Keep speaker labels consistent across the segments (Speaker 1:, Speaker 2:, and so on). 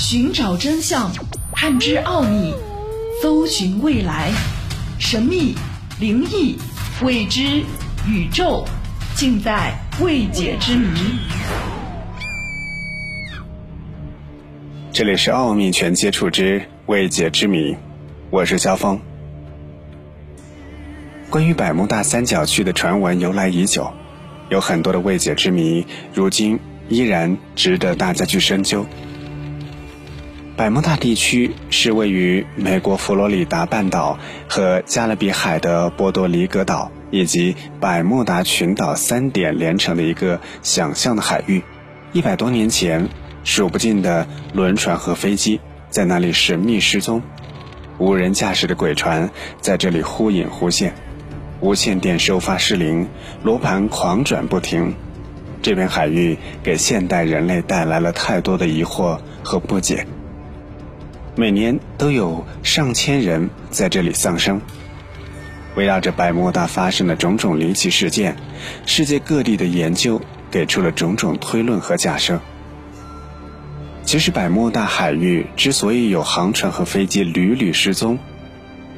Speaker 1: 寻找真相，探知奥秘，搜寻未来，神秘、灵异、未知、宇宙，尽在未解之谜。
Speaker 2: 这里是《奥秘全接触之未解之谜》，我是肖峰。关于百慕大三角区的传闻由来已久，有很多的未解之谜，如今依然值得大家去深究。百慕大地区是位于美国佛罗里达半岛和加勒比海的波多黎各岛以及百慕达群岛三点连成的一个想象的海域。一百多年前，数不尽的轮船和飞机在那里神秘失踪，无人驾驶的鬼船在这里忽隐忽现。无线电收发失灵，罗盘狂转不停。这片海域给现代人类带来了太多的疑惑和不解。每年都有上千人在这里丧生。围绕着百慕大发生的种种离奇事件，世界各地的研究给出了种种推论和假设。其实，百慕大海域之所以有航船和飞机屡屡失踪，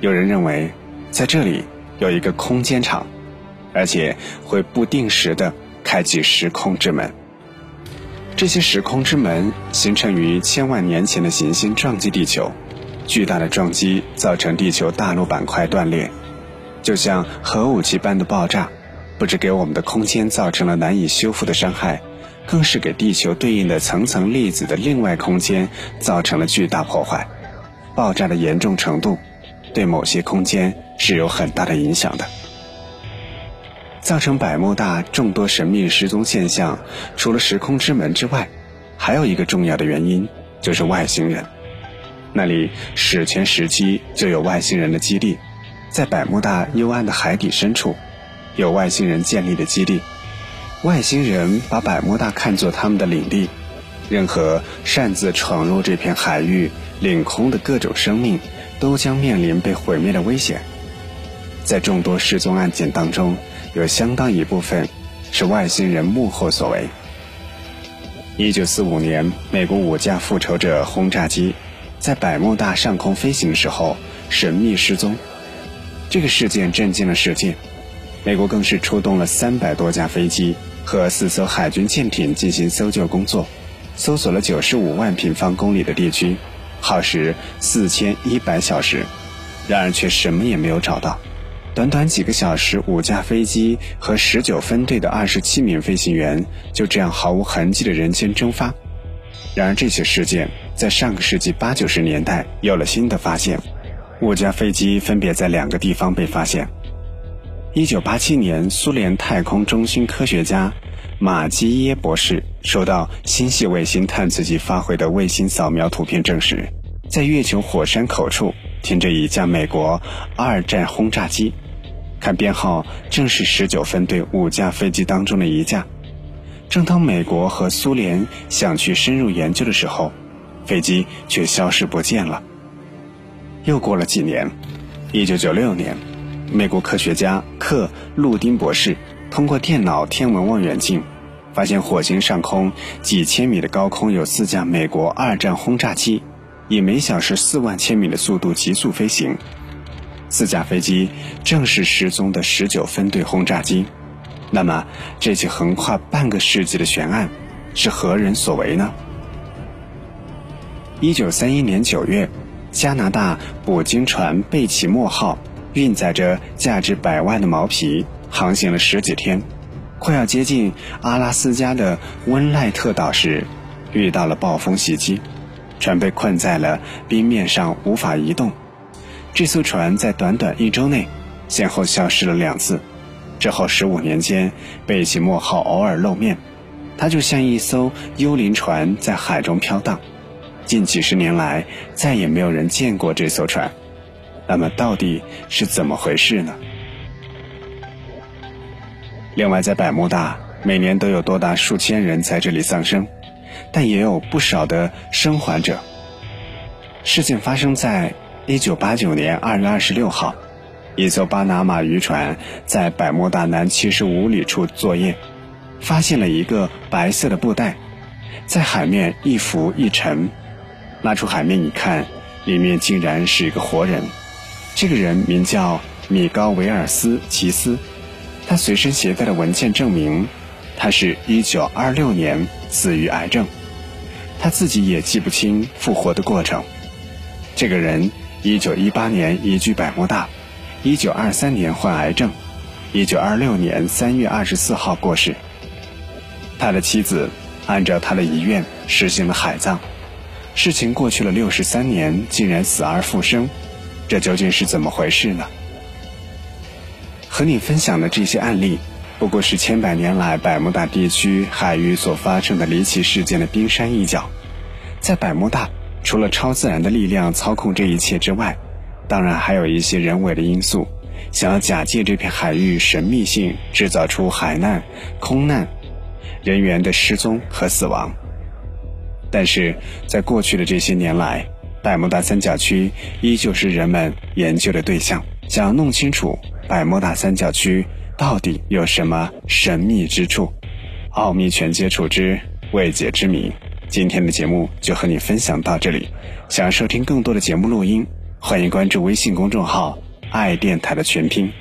Speaker 2: 有人认为在这里。有一个空间场，而且会不定时的开启时空之门。这些时空之门形成于千万年前的行星撞击地球，巨大的撞击造成地球大陆板块断裂，就像核武器般的爆炸，不止给我们的空间造成了难以修复的伤害，更是给地球对应的层层粒子的另外空间造成了巨大破坏。爆炸的严重程度。对某些空间是有很大的影响的。造成百慕大众多神秘失踪现象，除了时空之门之外，还有一个重要的原因，就是外星人。那里史前时期就有外星人的基地，在百慕大幽暗的海底深处，有外星人建立的基地。外星人把百慕大看作他们的领地，任何擅自闯入这片海域领空的各种生命。都将面临被毁灭的危险。在众多失踪案件当中，有相当一部分是外星人幕后所为。一九四五年，美国五架复仇者轰炸机在百慕大上空飞行时候神秘失踪，这个事件震惊了世界。美国更是出动了三百多架飞机和四艘海军舰艇进行搜救工作，搜索了九十五万平方公里的地区。耗时四千一百小时，然而却什么也没有找到。短短几个小时，五架飞机和十九分队的二十七名飞行员就这样毫无痕迹的人间蒸发。然而，这些事件在上个世纪八九十年代有了新的发现。五架飞机分别在两个地方被发现。一九八七年，苏联太空中心科学家。马基耶博士收到星系卫星探测器发回的卫星扫描图片，证实，在月球火山口处停着一架美国二战轰炸机，看编号正是十九分队五架飞机当中的一架。正当美国和苏联想去深入研究的时候，飞机却消失不见了。又过了几年，一九九六年，美国科学家克路丁博士通过电脑天文望远镜。发现火星上空几千米的高空有四架美国二战轰炸机，以每小时四万千米的速度急速飞行。四架飞机正是失踪的十九分队轰炸机。那么，这起横跨半个世纪的悬案是何人所为呢？一九三一年九月，加拿大捕鲸船贝奇莫号运载着价值百万的毛皮航行了十几天。快要接近阿拉斯加的温赖特岛时，遇到了暴风袭击，船被困在了冰面上，无法移动。这艘船在短短一周内，先后消失了两次。之后十五年间，贝奇莫号偶尔露面，它就像一艘幽灵船在海中飘荡。近几十年来，再也没有人见过这艘船。那么，到底是怎么回事呢？另外，在百慕大，每年都有多达数千人在这里丧生，但也有不少的生还者。事件发生在1989年2月26号，一艘巴拿马渔船在百慕大南75里处作业，发现了一个白色的布袋，在海面一浮一沉。拉出海面一看，里面竟然是一个活人。这个人名叫米高维尔斯奇斯，他随身携带的文件证明，他是一九二六年死于癌症。他自己也记不清复活的过程。这个人一九一八年移居百慕大，一九二三年患癌症，一九二六年三月二十四号过世。他的妻子按照他的遗愿实行了海葬。事情过去了六十三年，竟然死而复生，这究竟是怎么回事呢？和你分享的这些案例，不过是千百年来百慕大地区海域所发生的离奇事件的冰山一角。在百慕大，除了超自然的力量操控这一切之外，当然还有一些人为的因素，想要假借这片海域神秘性，制造出海难、空难、人员的失踪和死亡。但是在过去的这些年来，百慕大三角区依旧是人们研究的对象。想要弄清楚百慕大三角区到底有什么神秘之处，奥秘全接触之未解之谜。今天的节目就和你分享到这里。想要收听更多的节目录音，欢迎关注微信公众号“爱电台”的全拼。